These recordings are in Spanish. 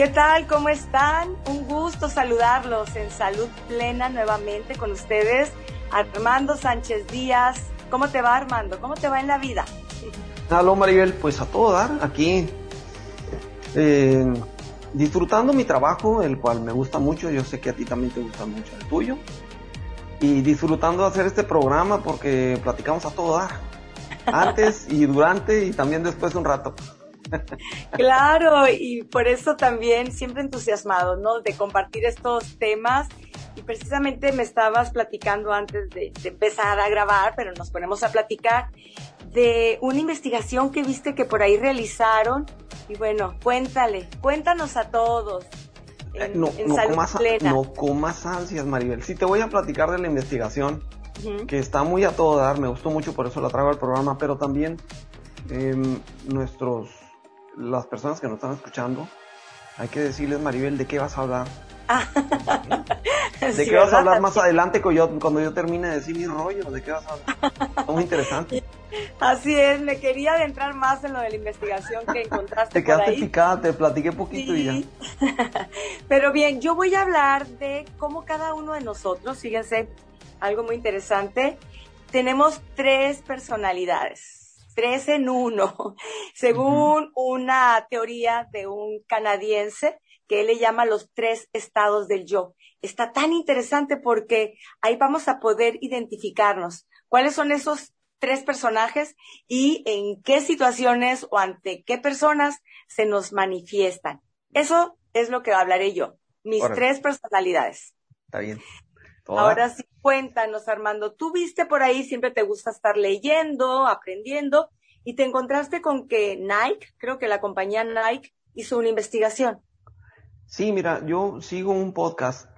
¿Qué tal? ¿Cómo están? Un gusto saludarlos en Salud Plena nuevamente con ustedes. Armando Sánchez Díaz. ¿Cómo te va Armando? ¿Cómo te va en la vida? Hola Maribel, pues a todo dar, aquí eh, disfrutando mi trabajo, el cual me gusta mucho, yo sé que a ti también te gusta mucho el tuyo, y disfrutando de hacer este programa porque platicamos a todo dar, antes y durante y también después de un rato. Claro, y por eso también siempre entusiasmado, ¿no? De compartir estos temas. Y precisamente me estabas platicando antes de, de empezar a grabar, pero nos ponemos a platicar de una investigación que viste que por ahí realizaron. Y bueno, cuéntale, cuéntanos a todos. Eh, no, no, comas, no comas ansias, Maribel. Sí, te voy a platicar de la investigación, que está muy a todo dar, me gustó mucho, por eso la traigo al programa, pero también eh, nuestros, las personas que nos están escuchando, hay que decirles, Maribel, de qué vas a hablar. ¿De qué vas a hablar más adelante cuando yo, cuando yo termine de decir mi rollo? ¿De qué vas a hablar? Muy interesante. Así es, me quería adentrar más en lo de la investigación que encontraste. Te quedaste picada, te platiqué poquito y ya. Pero bien, yo voy a hablar de cómo cada uno de nosotros, fíjense, algo muy interesante, tenemos tres personalidades, tres en uno, según una teoría de un canadiense que él le llama los tres estados del yo. Está tan interesante porque ahí vamos a poder identificarnos cuáles son esos tres personajes y en qué situaciones o ante qué personas se nos manifiestan. Eso es lo que hablaré yo, mis tres personalidades. Está bien. Ahora sí, cuéntanos, Armando. Tú viste por ahí, siempre te gusta estar leyendo, aprendiendo, y te encontraste con que Nike, creo que la compañía Nike, hizo una investigación. Sí, mira, yo sigo un podcast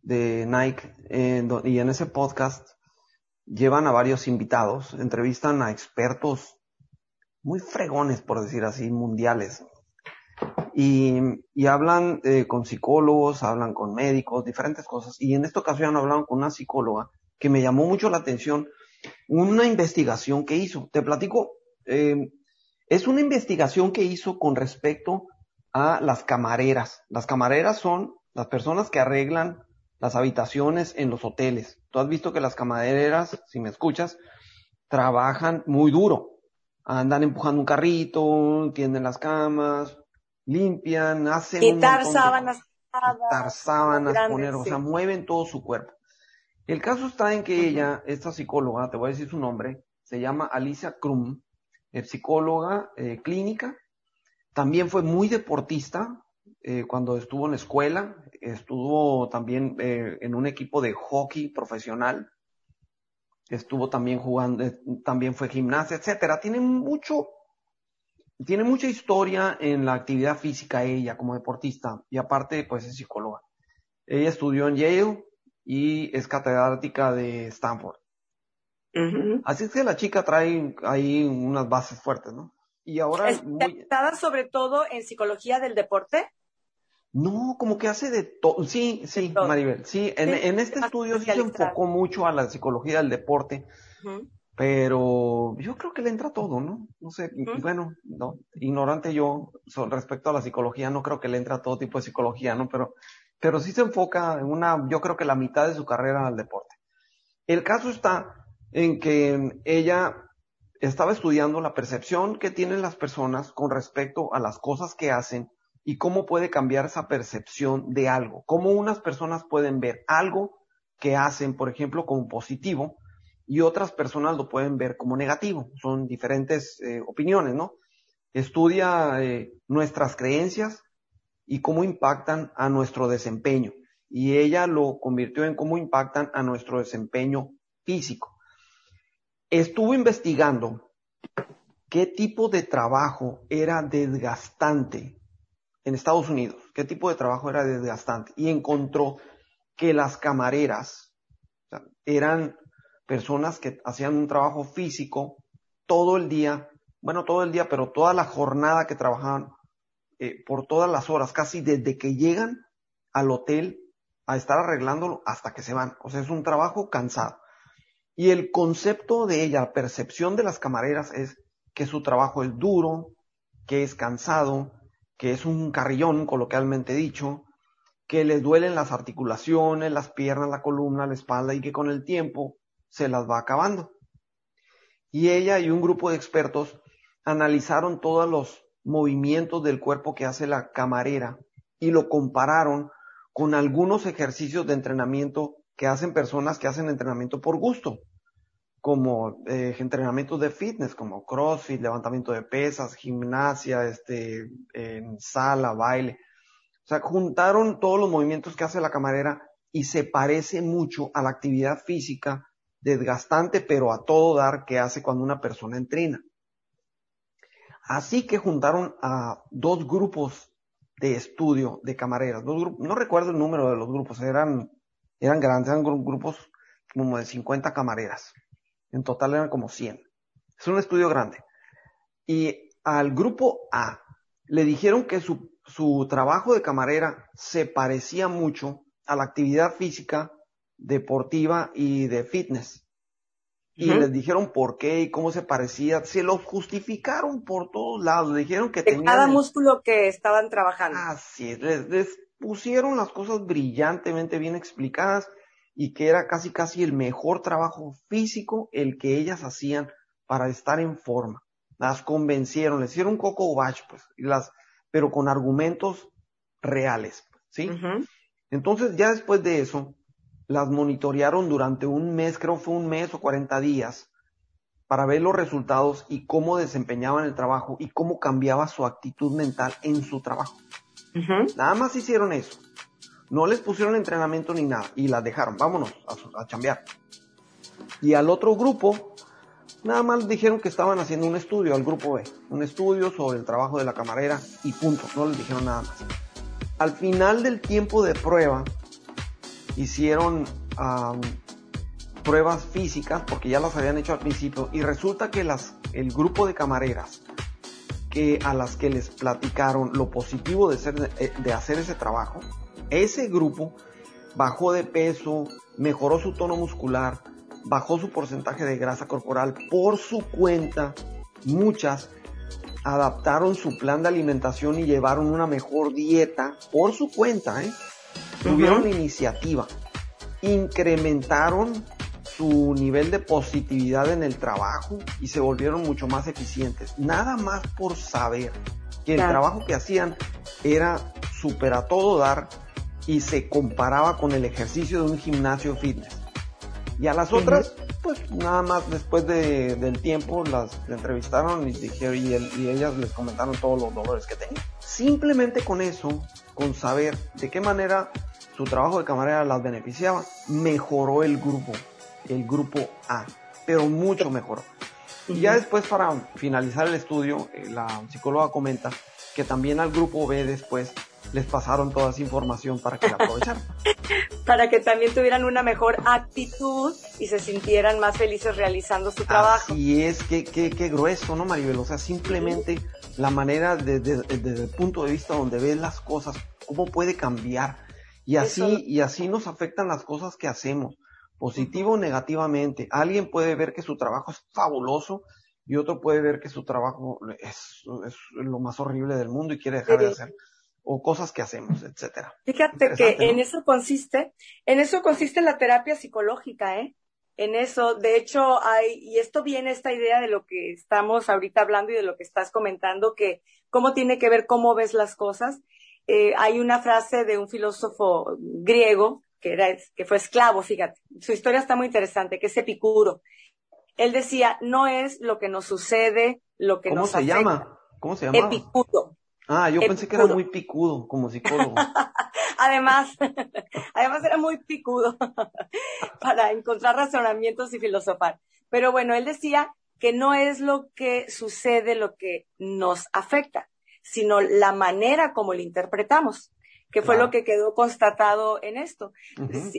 de Nike y en ese podcast llevan a varios invitados, entrevistan a expertos muy fregones, por decir así, mundiales. Y, hablan eh, con psicólogos, hablan con médicos, diferentes cosas. Y en esta ocasión hablaron con una psicóloga que me llamó mucho la atención, una investigación que hizo. Te platico, eh, es una investigación que hizo con respecto a las camareras. Las camareras son las personas que arreglan las habitaciones en los hoteles. Tú has visto que las camareras, si me escuchas, trabajan muy duro. Andan empujando un carrito, tienden las camas, limpian, hacen quitar sábanas, quitar sábanas, poner, o sea, mueven todo su cuerpo. El caso está en que ella, esta psicóloga, te voy a decir su nombre, se llama Alicia Krum, es psicóloga eh, clínica. También fue muy deportista eh, cuando estuvo en la escuela, estuvo también eh, en un equipo de hockey profesional, estuvo también jugando, también fue gimnasia, etcétera. Tiene mucho, tiene mucha historia en la actividad física ella como deportista y aparte pues es psicóloga. Ella estudió en Yale y es catedrática de Stanford. Así es que la chica trae ahí unas bases fuertes, ¿no? Y ahora... ¿Especializada sobre todo en psicología del deporte? No, como que hace de todo. Sí, sí, Maribel. Sí, en, en este estudio sí se enfocó mucho a la psicología del deporte. Pero yo creo que le entra todo, ¿no? No sé, bueno, no, ignorante yo respecto a la psicología, no creo que le entra todo tipo de psicología, ¿no? Pero, pero sí se enfoca en una, yo creo que la mitad de su carrera al deporte. El caso está en que ella estaba estudiando la percepción que tienen las personas con respecto a las cosas que hacen y cómo puede cambiar esa percepción de algo. Cómo unas personas pueden ver algo que hacen, por ejemplo, como positivo y otras personas lo pueden ver como negativo. Son diferentes eh, opiniones, ¿no? Estudia eh, nuestras creencias y cómo impactan a nuestro desempeño. Y ella lo convirtió en cómo impactan a nuestro desempeño físico estuvo investigando qué tipo de trabajo era desgastante en Estados Unidos, qué tipo de trabajo era desgastante, y encontró que las camareras eran personas que hacían un trabajo físico todo el día, bueno, todo el día, pero toda la jornada que trabajaban, eh, por todas las horas, casi desde que llegan al hotel a estar arreglándolo hasta que se van. O sea, es un trabajo cansado. Y el concepto de ella, la percepción de las camareras es que su trabajo es duro, que es cansado, que es un carrillón, coloquialmente dicho, que les duelen las articulaciones, las piernas, la columna, la espalda y que con el tiempo se las va acabando. Y ella y un grupo de expertos analizaron todos los movimientos del cuerpo que hace la camarera y lo compararon con algunos ejercicios de entrenamiento que hacen personas que hacen entrenamiento por gusto, como eh, entrenamientos de fitness, como CrossFit, levantamiento de pesas, gimnasia, este, en sala, baile. O sea, juntaron todos los movimientos que hace la camarera y se parece mucho a la actividad física desgastante, pero a todo dar que hace cuando una persona entrena. Así que juntaron a dos grupos de estudio de camareras, no recuerdo el número de los grupos, eran, eran grandes, eran grupos como de 50 camareras. En total eran como 100. Es un estudio grande. Y al grupo A le dijeron que su, su trabajo de camarera se parecía mucho a la actividad física, deportiva y de fitness y les dijeron por qué y cómo se parecía, se lo justificaron por todos lados, le dijeron que de cada músculo que estaban trabajando. Así es, les, pusieron las cosas brillantemente bien explicadas y que era casi casi el mejor trabajo físico el que ellas hacían para estar en forma. Las convencieron, les hicieron un coco batch, pues, y las, pero con argumentos reales, ¿sí? Entonces ya después de eso, las monitorearon durante un mes, creo fue un mes o 40 días, para ver los resultados y cómo desempeñaban el trabajo y cómo cambiaba su actitud mental en su trabajo. Nada más hicieron eso. No les pusieron entrenamiento ni nada y las dejaron, vámonos a, a chambear. Y al otro grupo, nada más dijeron que estaban haciendo un estudio, al grupo B, un estudio sobre el trabajo de la camarera y punto, no les dijeron nada más. Al final del tiempo de prueba, hicieron pruebas físicas porque ya las habían hecho al principio y resulta que las, el grupo de camareras que a las que les platicaron lo positivo de, ser, eh, de hacer ese trabajo, ese grupo bajó de peso, mejoró su tono muscular, bajó su porcentaje de grasa corporal por su cuenta, muchas adaptaron su plan de alimentación y llevaron una mejor dieta por su cuenta, ¿eh? Tuvieron iniciativa, incrementaron su nivel de positividad en el trabajo y se volvieron mucho más eficientes. Nada más por saber que el trabajo que hacían era super a todo dar y se comparaba con el ejercicio de un gimnasio fitness. Y a las otras, pues nada más después de, del tiempo las entrevistaron y, dijeron, y, y ellas les comentaron todos los dolores que tenían. Simplemente con eso, con saber de qué manera su trabajo de camarera las beneficiaba, mejoró el grupo, el grupo A, pero mucho mejoró. Y ya después, para finalizar el estudio, eh, la psicóloga comenta que también al grupo B después les pasaron toda esa información para que la aprovecharan. para que también tuvieran una mejor actitud y se sintieran más felices realizando su trabajo. Y es, que, que, grueso, ¿no, Maribel? O sea, simplemente la manera desde, desde el punto de vista donde ves las cosas, cómo puede cambiar y así, y así nos afectan las cosas que hacemos, positivo o negativamente. Alguien puede ver que su trabajo es fabuloso y otro puede ver que su trabajo es, es lo más horrible del mundo y quiere dejar de hacer o cosas que hacemos, etcétera. Fíjate que en eso consiste, en eso consiste la terapia psicológica, ¿eh? En eso, de hecho, hay, y esto viene esta idea de lo que estamos ahorita hablando y de lo que estás comentando, que cómo tiene que ver cómo ves las cosas. Eh, hay una frase de un filósofo griego que, era, que fue esclavo, fíjate. Su historia está muy interesante, que es Epicuro. Él decía, no es lo que nos sucede, lo que nos ¿Cómo se llama? ¿Cómo se llama? Epicuro. Ah, yo pensé que era muy picudo como psicólogo. además, además era muy picudo para encontrar razonamientos y filosofar. Pero bueno, él decía que no es lo que sucede lo que nos afecta, sino la manera como lo interpretamos, que fue lo que quedó constatado en esto.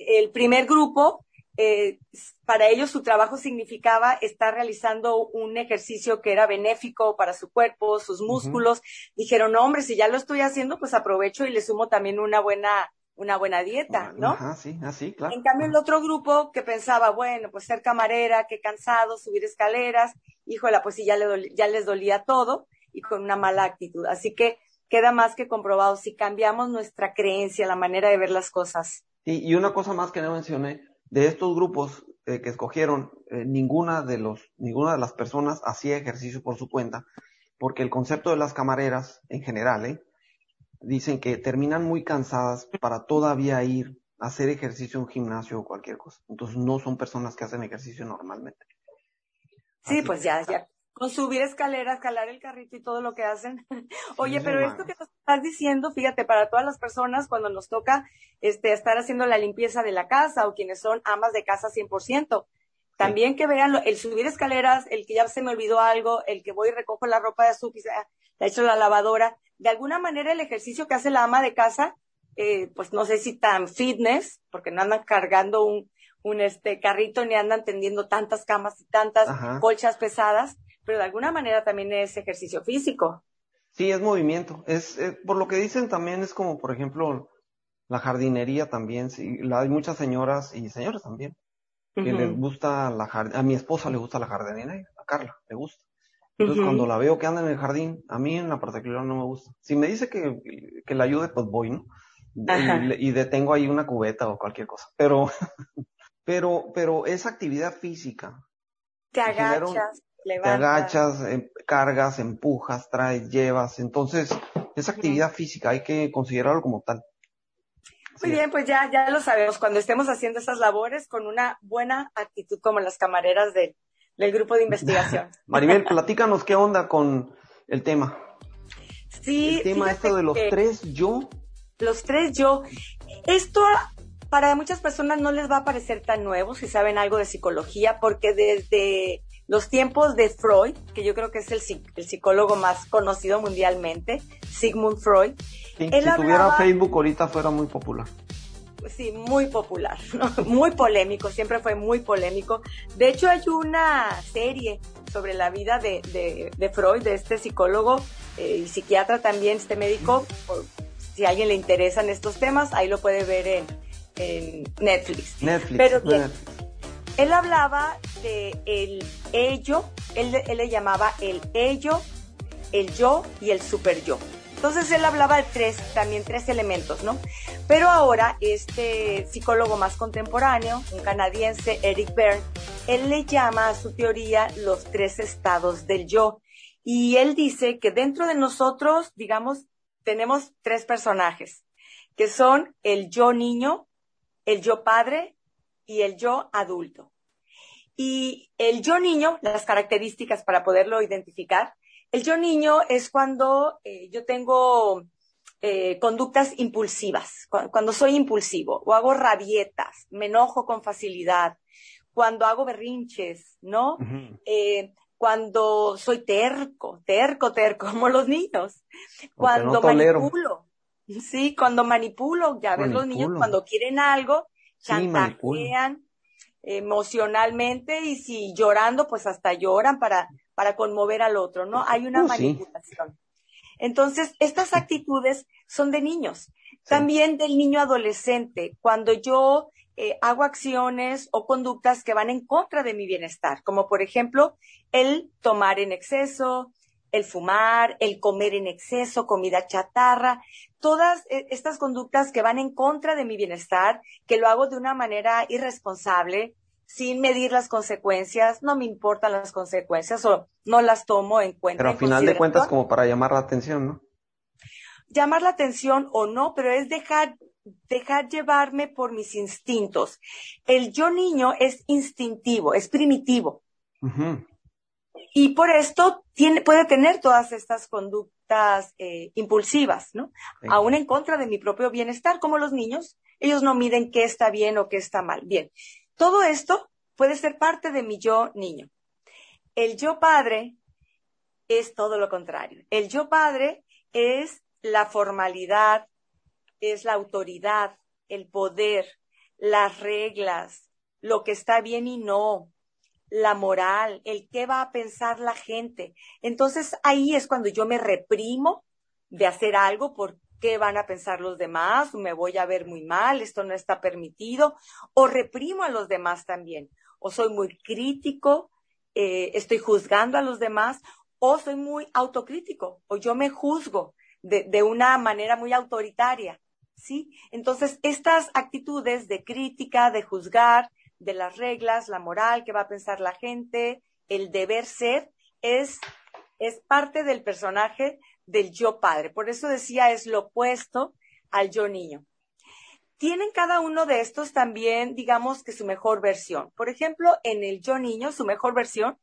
El primer grupo, eh, para ellos su trabajo significaba estar realizando un ejercicio que era benéfico para su cuerpo, sus músculos. Dijeron, no, hombre, si ya lo estoy haciendo, pues aprovecho y le sumo también una buena una buena dieta, ¿no? Ajá, sí, así, ah, claro. En cambio, el otro grupo que pensaba, bueno, pues ser camarera, qué cansado, subir escaleras, híjola, pues sí, ya, le ya les dolía todo, y con una mala actitud. Así que queda más que comprobado si cambiamos nuestra creencia, la manera de ver las cosas. y una cosa más que no mencioné, de estos grupos eh, que escogieron, eh, ninguna de los, ninguna de las personas hacía ejercicio por su cuenta, porque el concepto de las camareras, en general, ¿eh? dicen que terminan muy cansadas para todavía ir a hacer ejercicio en un gimnasio o cualquier cosa. Entonces no son personas que hacen ejercicio normalmente. Sí, pues ya, ya. Con subir escaleras, calar el carrito y todo lo que hacen. Oye, pero esto que nos estás diciendo, fíjate, para todas las personas cuando nos toca este, estar haciendo la limpieza de la casa o quienes son amas de casa 100%, también que vean el subir escaleras, el que ya se me olvidó algo, el que voy y recojo la ropa de azúcar, la hecho la lavadora, de alguna manera el ejercicio que hace la ama de casa, eh, pues no sé si tan fitness, porque no andan cargando un, un este carrito ni andan tendiendo tantas camas y tantas colchas pesadas, pero de alguna manera también es ejercicio físico. Sí, es movimiento. Es, eh, por lo que dicen también es como, por ejemplo, la jardinería también. Sí, hay muchas señoras y señores también que les gusta la jardín. A mi esposa le gusta la jardinería, a Carla le gusta. Entonces, cuando la veo que anda en el jardín, a mí en la particular no me gusta. Si me dice que, que la ayude, pues voy, ¿no? Y, y, detengo ahí una cubeta o cualquier cosa. Pero, pero, pero esa actividad física. Te agachas. Te agachas, em, cargas, empujas, traes, llevas. Entonces, esa actividad física hay que considerarlo como tal. Muy bien, pues ya, ya lo sabemos. Cuando estemos haciendo esas labores con una buena actitud como las camareras del grupo de investigación. Maribel, platícanos qué onda con el tema. Sí. El tema esto de los tres yo. Los tres yo. Esto para muchas personas no les va a parecer tan nuevo si saben algo de psicología, porque desde los tiempos de Freud, que yo creo que es el, psicólogo más conocido mundialmente, Sigmund Freud. si tuviera Facebook ahorita fuera muy popular. Sí, muy popular, muy polémico, siempre fue muy polémico. De hecho, hay una serie sobre la vida de, Freud, de este psicólogo eh, y psiquiatra también, este médico, si a alguien le interesan estos temas, ahí lo puede ver en, Netflix. Netflix. Pero él hablaba de el ello, él, le llamaba el ello, el yo y el super yo. Entonces él hablaba de tres, también tres elementos, ¿no? Pero ahora este psicólogo más contemporáneo, un canadiense, Eric Berne, él le llama a su teoría los tres estados del yo. Y él dice que dentro de nosotros, digamos, tenemos tres personajes, que son el yo niño, el yo padre y el yo adulto. Y el yo niño, las características para poderlo identificar, el yo niño es cuando eh, yo tengo eh, conductas impulsivas, cuando, soy impulsivo o hago rabietas, me enojo con facilidad, cuando hago berrinches, ¿no? Eh, cuando soy terco, terco, terco, como los niños, cuando manipulo, sí, cuando manipulo, ya ves los niños cuando quieren algo, chantajean emocionalmente y si llorando, pues hasta lloran para, para conmover al otro, ¿no? Hay una uh, manipulación. Entonces, estas actitudes son de niños, también del niño adolescente, cuando yo eh, hago acciones o conductas que van en contra de mi bienestar, como por ejemplo el tomar en exceso, el fumar, el comer en exceso, comida chatarra, todas eh, estas conductas que van en contra de mi bienestar, que lo hago de una manera irresponsable, sin medir las consecuencias, no me importan las consecuencias o no las tomo en cuenta. Pero al final de cuentas como para llamar la atención, ¿no? Llamar la atención o no, pero es dejar dejar llevarme por mis instintos. El yo niño es instintivo, es primitivo. Y por esto tiene, puede tener todas estas conductas eh, impulsivas, ¿no? Aún en contra de mi propio bienestar, como los niños, ellos no miden qué está bien o qué está mal. Bien, todo esto puede ser parte de mi yo niño. El yo padre es todo lo contrario. El yo padre es la formalidad, es la autoridad, el poder, las reglas, lo que está bien y no, la moral, el qué va a pensar la gente. Entonces ahí es cuando yo me reprimo de hacer algo por qué van a pensar los demás, me voy a ver muy mal, esto no está permitido, o reprimo a los demás también, o soy muy crítico, eh, estoy juzgando a los demás, o soy muy autocrítico, o yo me juzgo. de, de una manera muy autoritaria, ¿sí? Entonces, estas actitudes de crítica, de juzgar, de las reglas, la moral, que va a pensar la gente, el deber ser, es, es parte del personaje del yo padre. Por eso decía, es lo opuesto al yo niño. Tienen cada uno de estos también, digamos que su mejor versión. Por ejemplo, en el yo niño, su mejor versión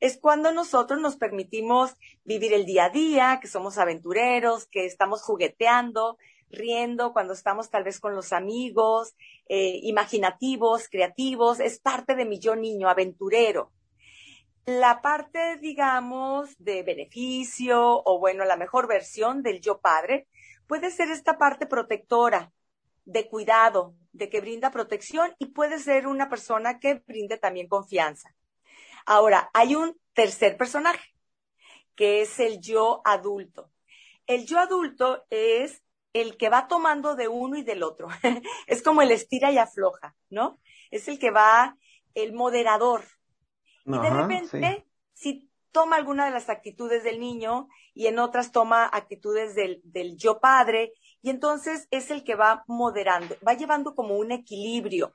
es cuando nosotros nos permitimos vivir el día a día, que somos aventureros, que estamos jugueteando, riendo, cuando estamos tal vez con los amigos, eh, imaginativos, creativos, es parte de mi yo niño, aventurero. La parte, digamos, de beneficio o bueno, la mejor versión del yo padre puede ser esta parte protectora, de cuidado, de que brinda protección y puede ser una persona que brinde también confianza. Ahora, hay un tercer personaje, que es el yo adulto. El yo adulto es el que va tomando de uno y del otro. es como el estira y afloja, ¿no? Es el que va, el moderador. y de repente, si toma alguna de las actitudes del niño y en otras toma actitudes del, del yo padre, y entonces es el que va moderando, va llevando como un equilibrio.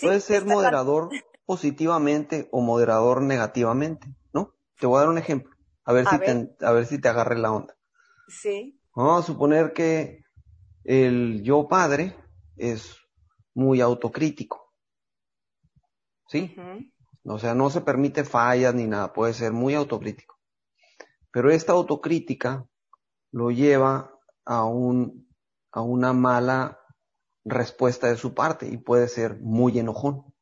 Puede ser moderador positivamente o moderador negativamente, ¿no? Te voy a dar un ejemplo, a ver, si, Te, a ver si te agarre la onda. Sí. Vamos a suponer que el yo padre es muy autocrítico. ¿Sí? O sea, no se permite fallas ni nada, puede ser muy autocrítico. Pero esta autocrítica lo lleva a un, a una mala respuesta de su parte y puede ser muy enojón.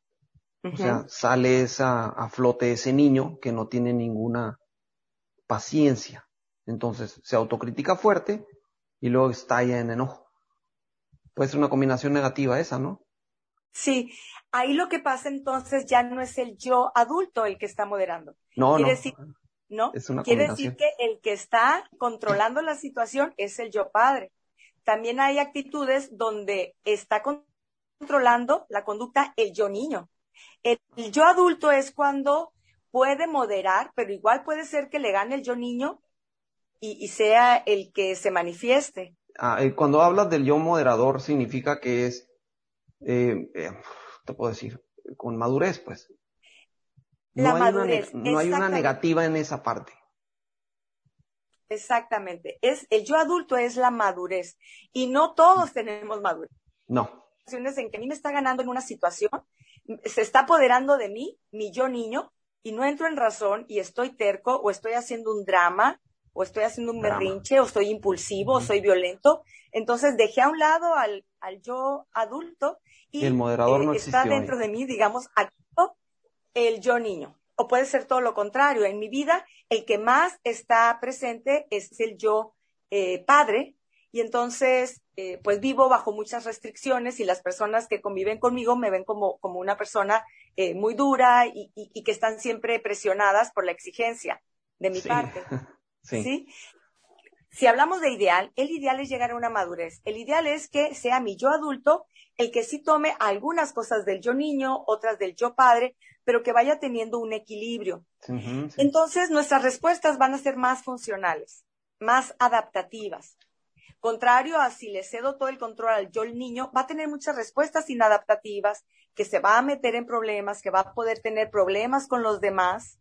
O sea, sale esa, a flote ese niño que no tiene ninguna paciencia. Entonces se autocritica fuerte y luego estalla en enojo. Puede ser una combinación negativa esa, ¿no? Sí, ahí lo que pasa entonces ya no es el yo adulto el que está moderando. No, Quiere no. Decir, ¿no? Es una Quiere decir que el que está controlando la situación es el yo padre. También hay actitudes donde está controlando la conducta el yo niño. El, el yo adulto es cuando puede moderar, pero igual puede ser que le gane el yo niño y, sea el que se manifieste. Ah, eh, cuando hablas del yo moderador, significa que es, eh, eh, te puedo decir, con madurez, pues. La madurez. no hay una negativa en esa parte. Exactamente. Es, el yo adulto es la madurez. Y no todos tenemos madurez. No. En que a mí me está ganando en una situación, se está apoderando de mí, mi yo niño, y no entro en razón y estoy terco o estoy haciendo un drama o estoy haciendo un berrinche, o soy impulsivo, o soy violento. Entonces dejé a un lado al, al yo adulto y, el moderador no eh, está dentro de mí, digamos, activo el yo niño. O puede ser todo lo contrario. En mi vida, el que más está presente es el yo eh, padre. Y entonces, eh, pues vivo bajo muchas restricciones y las personas que conviven conmigo me ven como, como una persona muy dura y, y, que están siempre presionadas por la exigencia de mi parte. Sí. Si hablamos de ideal, el ideal es llegar a una madurez. El ideal es que sea mi yo adulto el que sí tome algunas cosas del yo niño, otras del yo padre, pero que vaya teniendo un equilibrio. Entonces, nuestras respuestas van a ser más funcionales, más adaptativas. Contrario a si le cedo todo el control al yo el niño, va a tener muchas respuestas inadaptativas, que se va a meter en problemas, que va a poder tener problemas con los demás,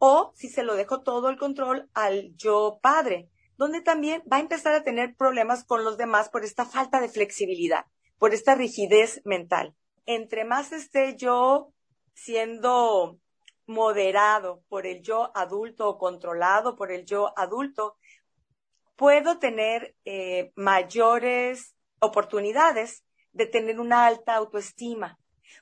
o si se lo dejo todo el control al yo padre, donde también va a empezar a tener problemas con los demás por esta falta de flexibilidad, por esta rigidez mental. Entre más esté yo siendo moderado por el yo adulto o controlado por el yo adulto, puedo tener eh, mayores oportunidades de tener una alta autoestima,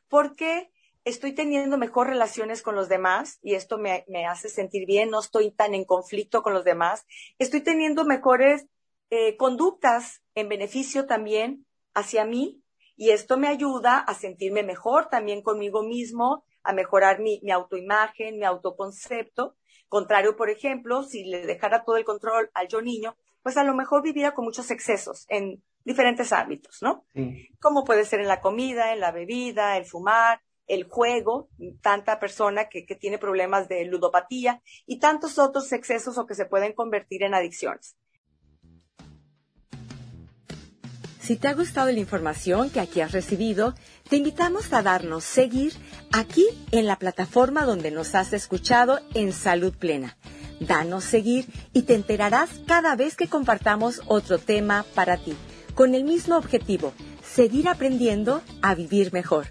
porque estoy teniendo mejor relaciones con los demás y esto me, hace sentir bien, no estoy tan en conflicto con los demás, estoy teniendo mejores eh, conductas en beneficio también hacia mí y esto me ayuda a sentirme mejor también conmigo mismo, a mejorar mi, mi autoimagen, mi autoconcepto. Contrario, por ejemplo, si le dejara todo el control al yo niño, pues a lo mejor viviera con muchos excesos en diferentes ámbitos, ¿no? Como puede ser en la comida, en la bebida, el fumar, el juego, tanta persona que, tiene problemas de ludopatía y tantos otros excesos o que se pueden convertir en adicciones. Si te ha gustado la información que aquí has recibido, te invitamos a darnos seguir aquí en la plataforma donde nos has escuchado en Salud Plena. Danos seguir y te enterarás cada vez que compartamos otro tema para ti, con el mismo objetivo, seguir aprendiendo a vivir mejor.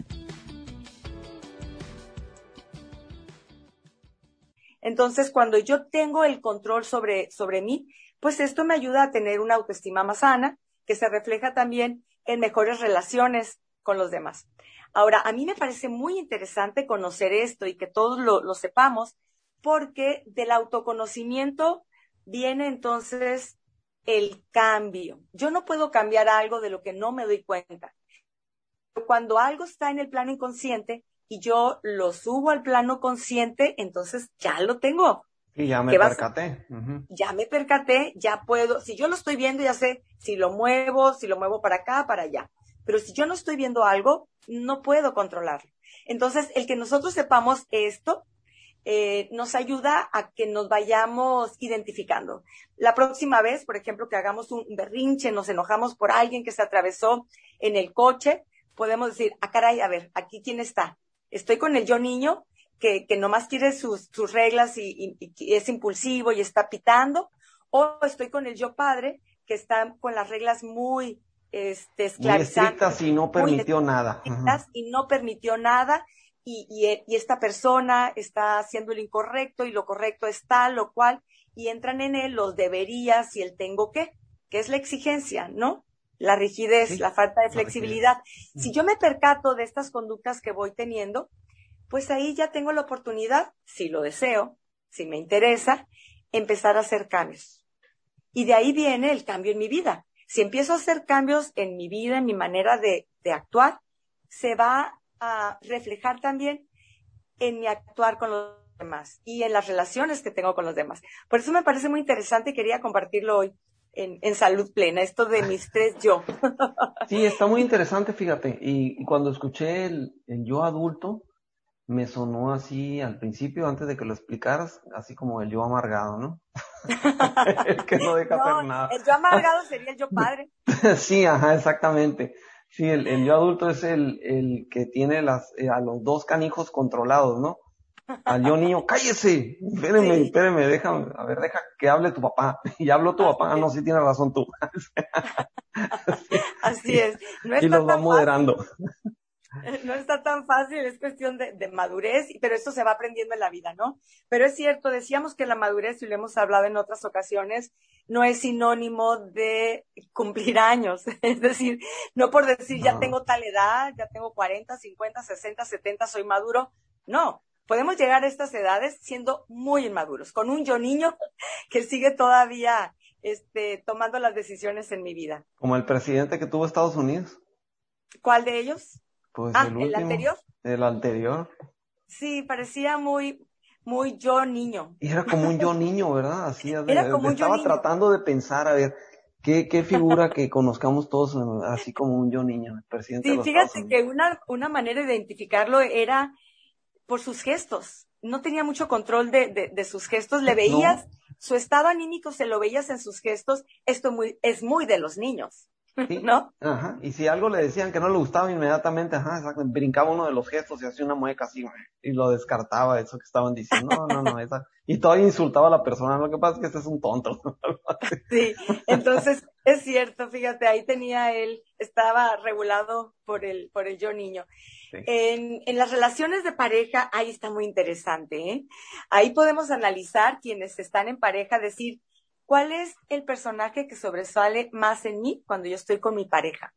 Entonces, cuando yo tengo el control sobre, sobre mí, pues esto me ayuda a tener una autoestima más sana, que se refleja también en mejores relaciones con los demás. Ahora, a mí me parece muy interesante conocer esto y que todos lo, lo sepamos, porque del autoconocimiento viene entonces el cambio. Yo no puedo cambiar algo de lo que no me doy cuenta. Cuando algo está en el plano inconsciente y yo lo subo al plano consciente, entonces ya lo tengo. Y ya me percaté. Ya me percaté, ya puedo, si yo lo estoy viendo, ya sé si lo muevo, si lo muevo para acá, para allá. Pero si yo no estoy viendo algo, no puedo controlarlo. Entonces, el que nosotros sepamos esto, eh, nos ayuda a que nos vayamos identificando. La próxima vez, por ejemplo, que hagamos un berrinche, nos enojamos por alguien que se atravesó en el coche, podemos decir, ah, caray, a ver, aquí quién está. Estoy con el yo niño, que, que nomás quiere sus, sus reglas y, es impulsivo y está pitando, o estoy con el yo padre, que está con las reglas muy este, esclavizantes. y no permitió nada. Y no permitió nada, y, y, esta persona está haciendo lo incorrecto y lo correcto es tal lo cual, y entran en él los deberías y el tengo que, que es la exigencia, ¿no? La rigidez, la falta de flexibilidad. Si yo me percato de estas conductas que voy teniendo, pues ahí ya tengo la oportunidad, si lo deseo, si me interesa, empezar a hacer cambios. Y de ahí viene el cambio en mi vida. Si empiezo a hacer cambios en mi vida, en mi manera de, de actuar, se va a reflejar también en mi actuar con los demás y en las relaciones que tengo con los demás. Por eso me parece muy interesante y quería compartirlo hoy en, en salud plena, esto de mis tres yo. Sí, está muy interesante, fíjate. Y, cuando escuché el, yo adulto, me sonó así al principio, antes de que lo explicaras, así como el yo amargado, ¿no? el que no deja hacer nada. El yo amargado sería el yo padre. sí, ajá, exactamente. Sí, el, el yo adulto es el, el que tiene las, eh, a los dos canijos controlados, ¿no? Al yo niño, cállese, espéreme, espéreme, déjame, a ver, deja que hable tu papá. Y habló tu papá, ah, no, sí tiene razón tú. Así es. No y los va moderando. No está tan fácil, es cuestión de, de, madurez, pero esto se va aprendiendo en la vida, ¿no? Pero es cierto, decíamos que la madurez, y lo hemos hablado en otras ocasiones, no es sinónimo de cumplir años. Es decir, no por decir ya tengo tal edad, ya tengo 40, 50, 60, 70, soy maduro. No, podemos llegar a estas edades siendo muy inmaduros, con un yo niño que sigue todavía este, tomando las decisiones en mi vida. Como el presidente que tuvo Estados Unidos. ¿Cuál de ellos? Pues ah, el, anterior. El anterior. Sí, parecía muy, muy yo niño. Y era como un yo niño, ¿verdad? Así, era como un estaba tratando de pensar, a ver, ¿qué, qué figura que conozcamos todos así como un yo niño, el presidente Sí, fíjate que una, una manera de identificarlo era por sus gestos. No tenía mucho control de, de, de sus gestos. Le veías, su estado anímico se lo veías en sus gestos. Esto muy, es muy de los niños. ¿No? Ajá. Y si algo le decían que no le gustaba inmediatamente, ajá, brincaba uno de los gestos y hacía una mueca así, y lo descartaba eso que estaban diciendo. No, no, no, esa. Y todavía insultaba a la persona. Lo que pasa es que este es un tonto. sí. Entonces, es cierto, fíjate, ahí tenía él, estaba regulado por el, por el yo niño. En, en las relaciones de pareja, ahí está muy interesante, ¿eh? Ahí podemos analizar quienes están en pareja, decir, ¿cuál es el personaje que sobresale más en mí cuando yo estoy con mi pareja?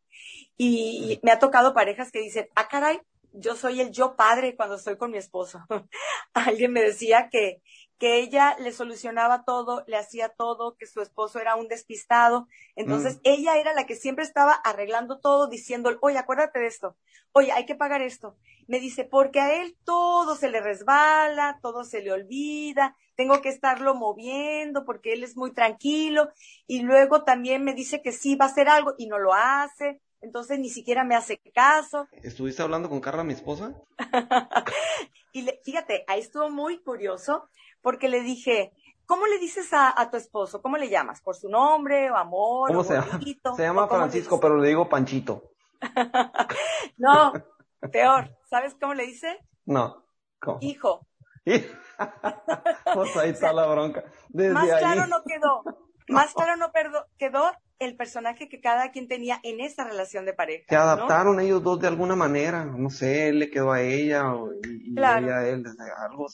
Y me ha tocado parejas que dicen, ah, caray, yo soy el yo padre cuando estoy con mi esposo. Alguien me decía que, que ella le solucionaba todo, le hacía todo, que su esposo era un despistado. Entonces mm. ella era la que siempre estaba arreglando todo, diciendo, oye, acuérdate de esto, oye, hay que pagar esto. Me dice, porque a él todo se le resbala, todo se le olvida, tengo que estarlo moviendo porque él es muy tranquilo. Y luego también me dice que sí va a hacer algo y no lo hace. Entonces ni siquiera me hace caso. ¿Estuviste hablando con Carla, mi esposa? y fíjate, ahí estuvo muy curioso porque le dije, ¿cómo le dices a, tu esposo? ¿Cómo le llamas? ¿Por su nombre o amor? ¿Cómo se llama? Se llama Francisco, pero le digo Panchito. no, peor. ¿Sabes cómo le dice? No. ¿Cómo? Hijo. pues ahí está la bronca. más claro no quedó. Más claro no quedó el personaje que cada quien tenía en esa relación de pareja. Se adaptaron ellos dos de alguna manera. No sé, él le quedó a ella y, ella a él. Algo.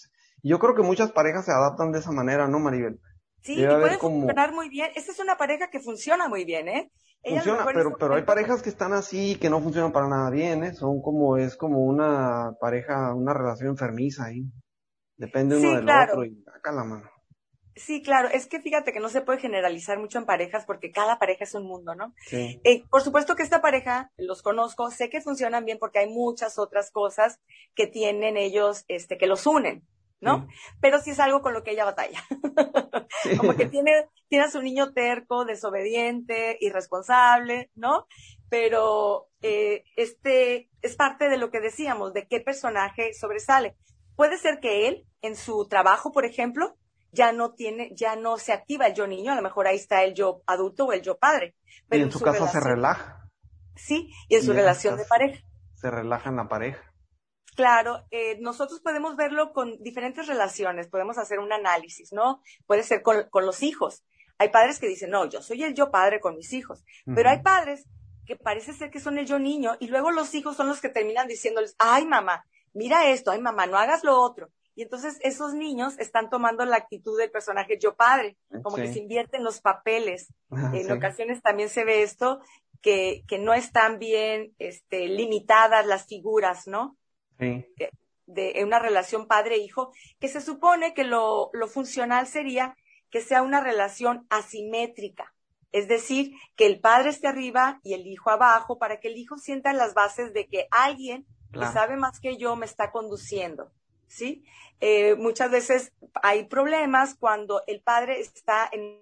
Yo creo que muchas parejas se adaptan de esa manera, ¿no, Maribel? Sí, y puede funcionar muy bien. Esta es una pareja que funciona muy bien, ¿eh? funciona, pero, pero hay parejas que están así que no funcionan para nada bien, ¿eh? Son como, es como una pareja, una relación enfermiza ahí. Depende uno del otro y acá la mano. Sí, claro, es que fíjate que no se puede generalizar mucho en parejas porque cada pareja es un mundo, ¿no? Sí. Eh, por supuesto que esta pareja los conozco, sé que funcionan bien porque hay muchas otras cosas que tienen ellos, este, que los unen, ¿no? Pero sí es algo con lo que ella batalla. Como que tiene, tiene a su niño terco, desobediente, irresponsable, ¿no? Pero eh, este es parte de lo que decíamos, de qué personaje sobresale. Puede ser que él, en su trabajo, por ejemplo, ya no tiene, ya no se activa el yo niño, a lo mejor ahí está el yo adulto o el yo padre. Pero y en, su, casa se relaja. Sí, y en su relación de pareja. Se relaja en la pareja. Claro, eh, nosotros podemos verlo con diferentes relaciones, podemos hacer un análisis, ¿no? Puede ser con, los hijos. Hay padres que dicen, no, yo soy el yo padre con mis hijos, pero hay padres que parece ser que son el yo niño y luego los hijos son los que terminan diciéndoles, ay mamá, mira esto, ay mamá, no hagas lo otro. Y entonces esos niños están tomando la actitud del personaje yo padre, como que se invierten los papeles. en ocasiones también se ve esto, que, que no están bien este, limitadas las figuras, ¿no? Sí. De, una relación padre-hijo, que se supone que lo, lo funcional sería que sea una relación asimétrica. Es decir, que el padre esté arriba y el hijo abajo para que el hijo sienta las bases de que alguien que sabe más que yo me está conduciendo. ¿sí? Eh, muchas veces hay problemas cuando el padre está en,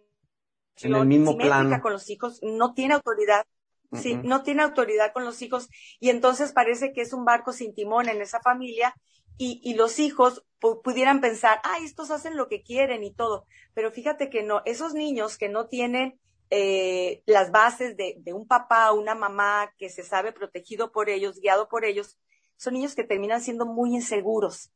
en el mismo plano con los hijos, no tiene autoridad, sí, no tiene autoridad con los hijos y entonces parece que es un barco sin timón en esa familia y, y los hijos pudieran pensar, ah, estos hacen lo que quieren y todo, pero fíjate que no, esos niños que no tienen eh, las bases de, de un papá o una mamá que se sabe protegido por ellos, guiado por ellos, son niños que terminan siendo muy inseguros.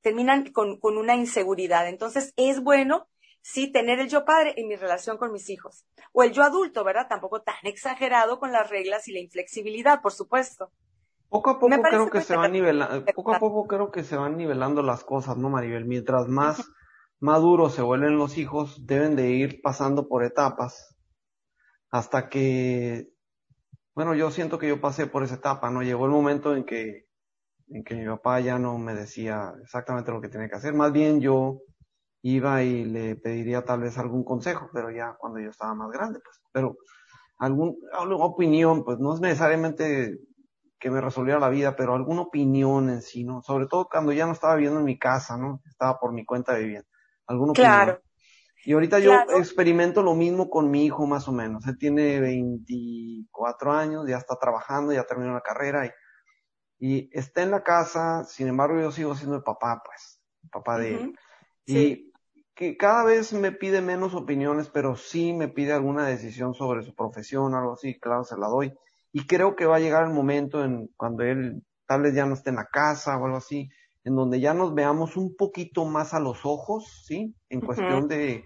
Terminan con, con una inseguridad. Entonces, es bueno sí tener el yo padre en mi relación con mis hijos. O el yo adulto, ¿verdad? Tampoco tan exagerado con las reglas y la inflexibilidad, por supuesto. Poco a poco creo que se van nivelando, poco a poco creo que se van nivelando las cosas, ¿no, Maribel? Mientras más maduros se vuelven los hijos, deben de ir pasando por etapas hasta que, bueno, yo siento que yo pasé por esa etapa, ¿no? Llegó el momento en que en que mi papá ya no me decía exactamente lo que tenía que hacer, más bien yo iba y le pediría tal vez algún consejo, pero ya cuando yo estaba más grande, pues, pero algún, alguna opinión, pues no es necesariamente que me resolviera la vida, pero alguna opinión en sí, ¿no? Sobre todo cuando ya no estaba viviendo en mi casa, ¿no? Estaba por mi cuenta de vivienda. Alguna claro. Y ahorita yo experimento lo mismo con mi hijo más o menos. Él tiene 24 años, ya está trabajando, ya terminó la carrera y y está en la casa, sin embargo yo sigo siendo el papá, pues, el papá de él. Y que cada vez me pide menos opiniones, pero sí me pide alguna decisión sobre su profesión, algo así, claro, se la doy. Y creo que va a llegar el momento en cuando él tal vez ya no esté en la casa o algo así, en donde ya nos veamos un poquito más a los ojos, ¿sí? En cuestión de,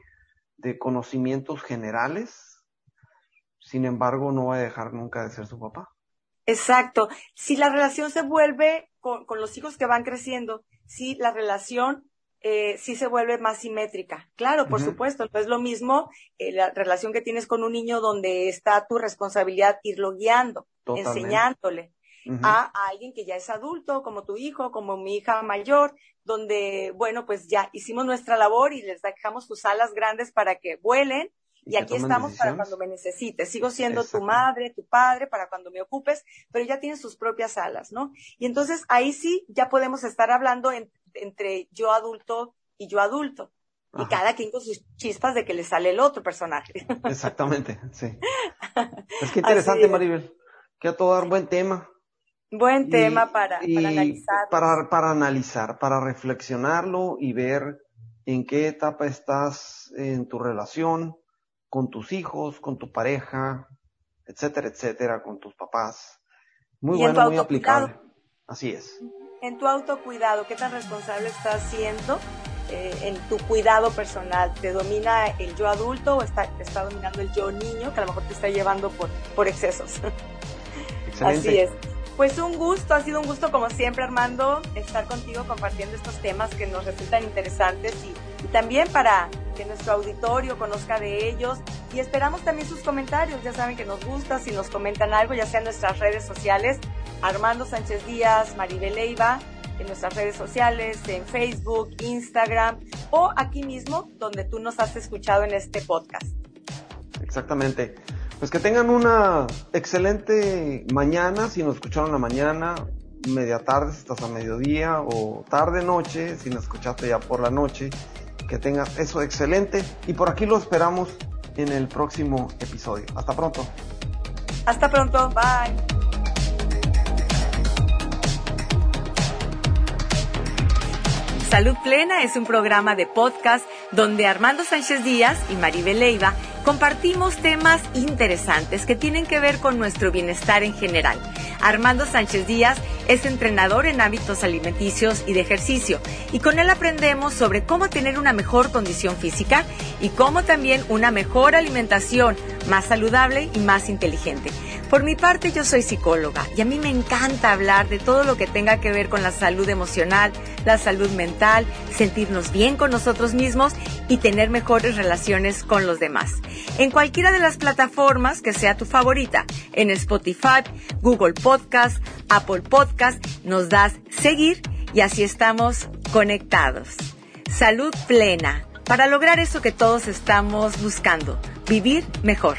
de conocimientos generales. Sin embargo, no va a dejar nunca de ser su papá. Exacto. Si la relación se vuelve con, los hijos que van creciendo, si la relación eh, sí se vuelve más simétrica. Claro, por supuesto, no es lo mismo eh, la relación que tienes con un niño donde está tu responsabilidad irlo guiando, enseñándole. a, alguien que ya es adulto, como tu hijo, como mi hija mayor, donde, bueno, pues ya hicimos nuestra labor y les dejamos sus alas grandes para que vuelen y, aquí estamos para cuando me necesites. Sigo siendo tu madre, tu padre, para cuando me ocupes, pero ya tienes sus propias alas, ¿no? Y entonces ahí sí ya podemos estar hablando entre yo adulto y yo adulto. Y cada quien con sus chispas de que le sale el otro personaje. Exactamente, sí. Es que interesante, Maribel. Que a todo dar buen tema. Buen tema para, para analizar. Para, para analizar, para reflexionarlo y ver en qué etapa estás en tu relación con tus hijos, con tu pareja, etcétera, etcétera, con tus papás. Muy bueno, muy aplicable. Así es. En tu autocuidado, ¿qué tan responsable estás siendo eh, en tu cuidado personal? ¿Te domina el yo adulto o está, te está dominando el yo niño que a lo mejor te está llevando por, por excesos? Excelente. Así es. Pues un gusto, ha sido un gusto como siempre Armando estar contigo compartiendo estos temas que nos resultan interesantes y, también para que nuestro auditorio conozca de ellos y esperamos también sus comentarios, ya saben que nos gusta si nos comentan algo, ya sea en nuestras redes sociales, Armando Sánchez Díaz, Maribel Leiva, en nuestras redes sociales, en Facebook, Instagram o aquí mismo donde tú nos has escuchado en este podcast. Exactamente. Pues que tengan una excelente mañana, si nos escucharon la mañana, media tarde, si estás a mediodía, o tarde, noche, si nos escuchaste ya por la noche. Que tengas eso excelente y por aquí lo esperamos en el próximo episodio. Hasta pronto. Hasta pronto, bye. Salud Plena es un programa de podcast donde Armando Sánchez Díaz y Maribel Leiva compartimos temas interesantes que tienen que ver con nuestro bienestar en general. Armando Sánchez Díaz es entrenador en hábitos alimenticios y de ejercicio y con él aprendemos sobre cómo tener una mejor condición física y cómo también una mejor alimentación más saludable y más inteligente. Por mi parte, yo soy psicóloga y a mí me encanta hablar de todo lo que tenga que ver con la salud emocional, la salud mental, sentirnos bien con nosotros mismos y tener mejores relaciones con los demás. En cualquiera de las plataformas que sea tu favorita, en Spotify, Google Podcast, Apple Podcast, nos das seguir y así estamos conectados. Salud plena para lograr eso que todos estamos buscando, vivir mejor.